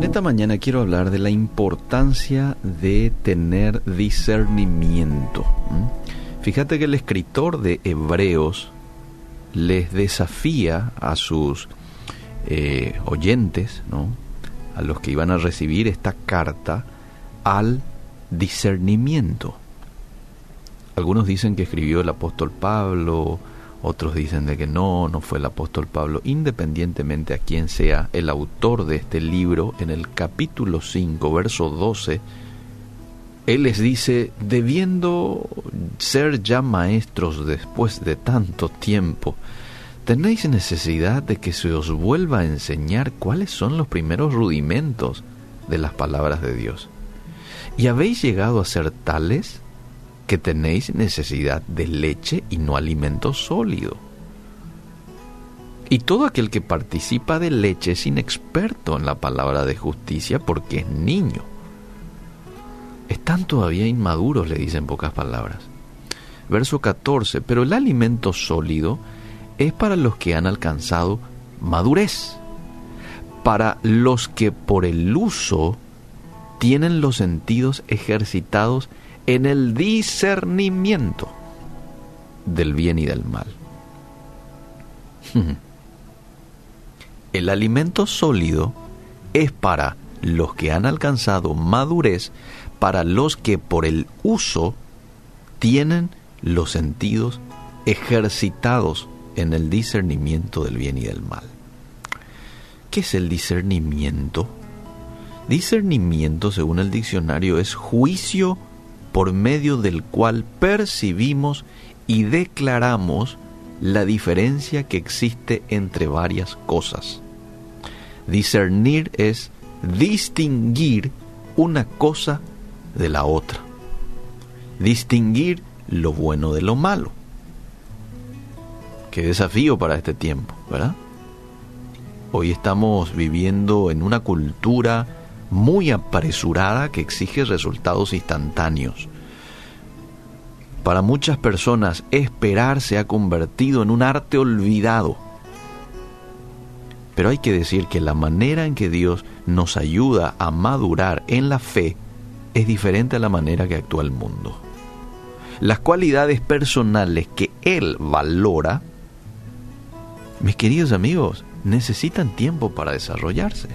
En esta mañana quiero hablar de la importancia de tener discernimiento. Fíjate que el escritor de Hebreos les desafía a sus eh, oyentes, ¿no? a los que iban a recibir esta carta, al discernimiento. Algunos dicen que escribió el apóstol Pablo, otros dicen de que no, no fue el apóstol Pablo. Independientemente a quién sea el autor de este libro, en el capítulo 5, verso 12, él les dice, debiendo ser ya maestros después de tanto tiempo, tenéis necesidad de que se os vuelva a enseñar cuáles son los primeros rudimentos de las palabras de Dios. ¿Y habéis llegado a ser tales? Que tenéis necesidad de leche y no alimento sólido. Y todo aquel que participa de leche es inexperto en la palabra de justicia porque es niño. Están todavía inmaduros, le dicen pocas palabras. Verso 14, pero el alimento sólido es para los que han alcanzado madurez, para los que por el uso tienen los sentidos ejercitados en el discernimiento del bien y del mal. El alimento sólido es para los que han alcanzado madurez, para los que por el uso tienen los sentidos ejercitados en el discernimiento del bien y del mal. ¿Qué es el discernimiento? Discernimiento, según el diccionario, es juicio por medio del cual percibimos y declaramos la diferencia que existe entre varias cosas. Discernir es distinguir una cosa de la otra. Distinguir lo bueno de lo malo. Qué desafío para este tiempo, ¿verdad? Hoy estamos viviendo en una cultura muy apresurada que exige resultados instantáneos. Para muchas personas esperar se ha convertido en un arte olvidado. Pero hay que decir que la manera en que Dios nos ayuda a madurar en la fe es diferente a la manera que actúa el mundo. Las cualidades personales que Él valora, mis queridos amigos, necesitan tiempo para desarrollarse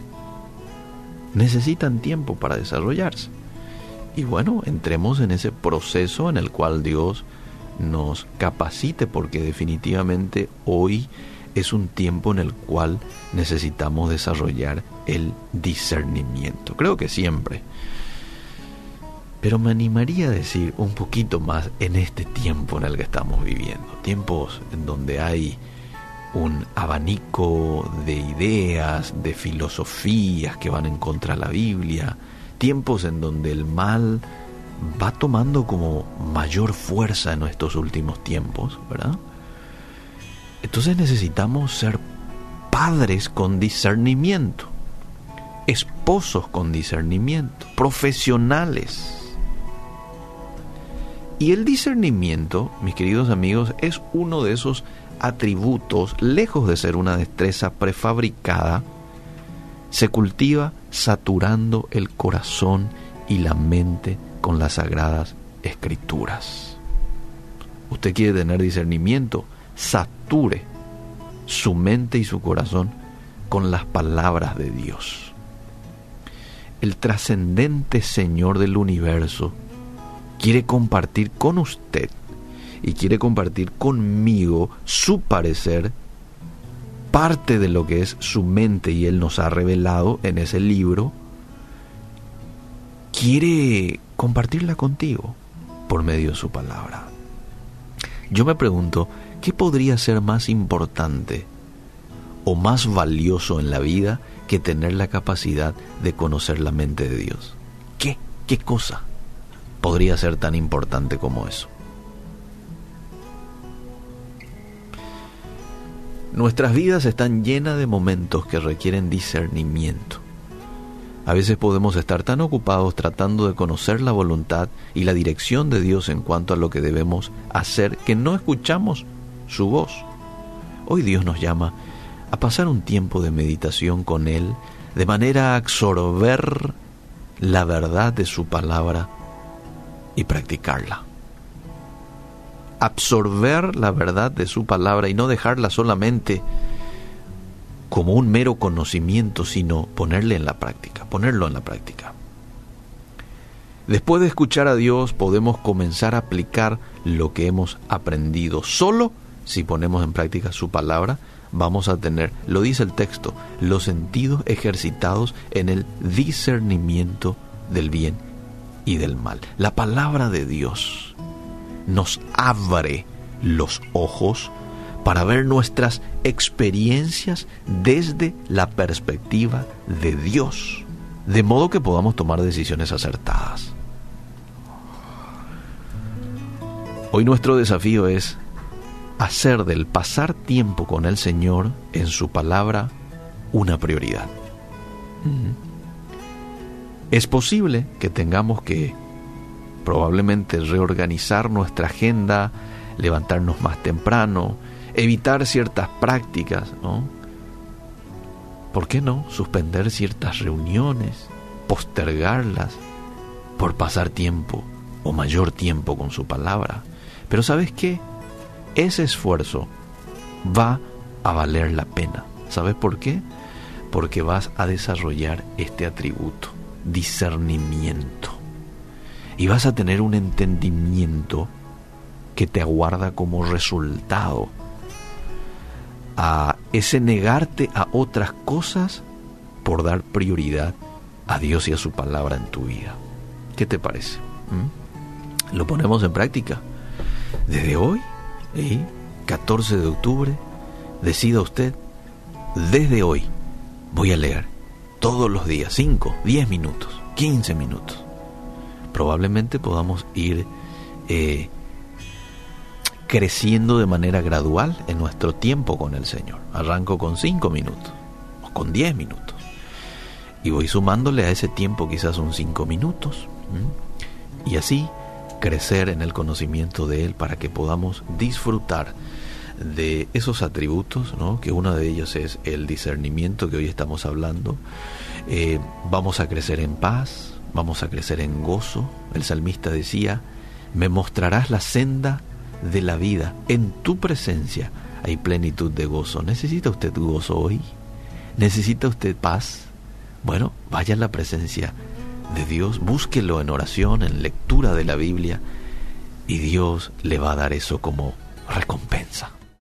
necesitan tiempo para desarrollarse. Y bueno, entremos en ese proceso en el cual Dios nos capacite porque definitivamente hoy es un tiempo en el cual necesitamos desarrollar el discernimiento. Creo que siempre. Pero me animaría a decir un poquito más en este tiempo en el que estamos viviendo. Tiempos en donde hay un abanico de ideas, de filosofías que van en contra de la Biblia, tiempos en donde el mal va tomando como mayor fuerza en estos últimos tiempos, ¿verdad? Entonces necesitamos ser padres con discernimiento, esposos con discernimiento, profesionales. Y el discernimiento, mis queridos amigos, es uno de esos atributos, lejos de ser una destreza prefabricada, se cultiva saturando el corazón y la mente con las sagradas escrituras. Usted quiere tener discernimiento, sature su mente y su corazón con las palabras de Dios. El trascendente Señor del universo quiere compartir con usted y quiere compartir conmigo su parecer, parte de lo que es su mente y él nos ha revelado en ese libro, quiere compartirla contigo por medio de su palabra. Yo me pregunto, ¿qué podría ser más importante o más valioso en la vida que tener la capacidad de conocer la mente de Dios? ¿Qué? ¿Qué cosa podría ser tan importante como eso? Nuestras vidas están llenas de momentos que requieren discernimiento. A veces podemos estar tan ocupados tratando de conocer la voluntad y la dirección de Dios en cuanto a lo que debemos hacer que no escuchamos su voz. Hoy Dios nos llama a pasar un tiempo de meditación con Él, de manera a absorber la verdad de su palabra y practicarla. Absorber la verdad de su palabra y no dejarla solamente como un mero conocimiento, sino ponerle en la práctica, ponerlo en la práctica. Después de escuchar a Dios podemos comenzar a aplicar lo que hemos aprendido. Solo si ponemos en práctica su palabra, vamos a tener, lo dice el texto, los sentidos ejercitados en el discernimiento del bien y del mal. La palabra de Dios nos abre los ojos para ver nuestras experiencias desde la perspectiva de Dios, de modo que podamos tomar decisiones acertadas. Hoy nuestro desafío es hacer del pasar tiempo con el Señor en su palabra una prioridad. Es posible que tengamos que probablemente reorganizar nuestra agenda, levantarnos más temprano, evitar ciertas prácticas, ¿no? ¿Por qué no suspender ciertas reuniones, postergarlas por pasar tiempo o mayor tiempo con su palabra? Pero ¿sabes qué? Ese esfuerzo va a valer la pena. ¿Sabes por qué? Porque vas a desarrollar este atributo, discernimiento. Y vas a tener un entendimiento que te aguarda como resultado a ese negarte a otras cosas por dar prioridad a Dios y a su palabra en tu vida. ¿Qué te parece? ¿Mm? ¿Lo ponemos en práctica? Desde hoy, 14 de octubre, decida usted, desde hoy voy a leer todos los días, 5, 10 minutos, 15 minutos. Probablemente podamos ir eh, creciendo de manera gradual en nuestro tiempo con el Señor. Arranco con 5 minutos o con 10 minutos. Y voy sumándole a ese tiempo quizás un 5 minutos. Y así crecer en el conocimiento de Él para que podamos disfrutar de esos atributos, ¿no? que uno de ellos es el discernimiento que hoy estamos hablando. Eh, vamos a crecer en paz, vamos a crecer en gozo. El salmista decía, me mostrarás la senda de la vida. En tu presencia hay plenitud de gozo. ¿Necesita usted gozo hoy? ¿Necesita usted paz? Bueno, vaya a la presencia de Dios, búsquelo en oración, en lectura de la Biblia, y Dios le va a dar eso como recompensa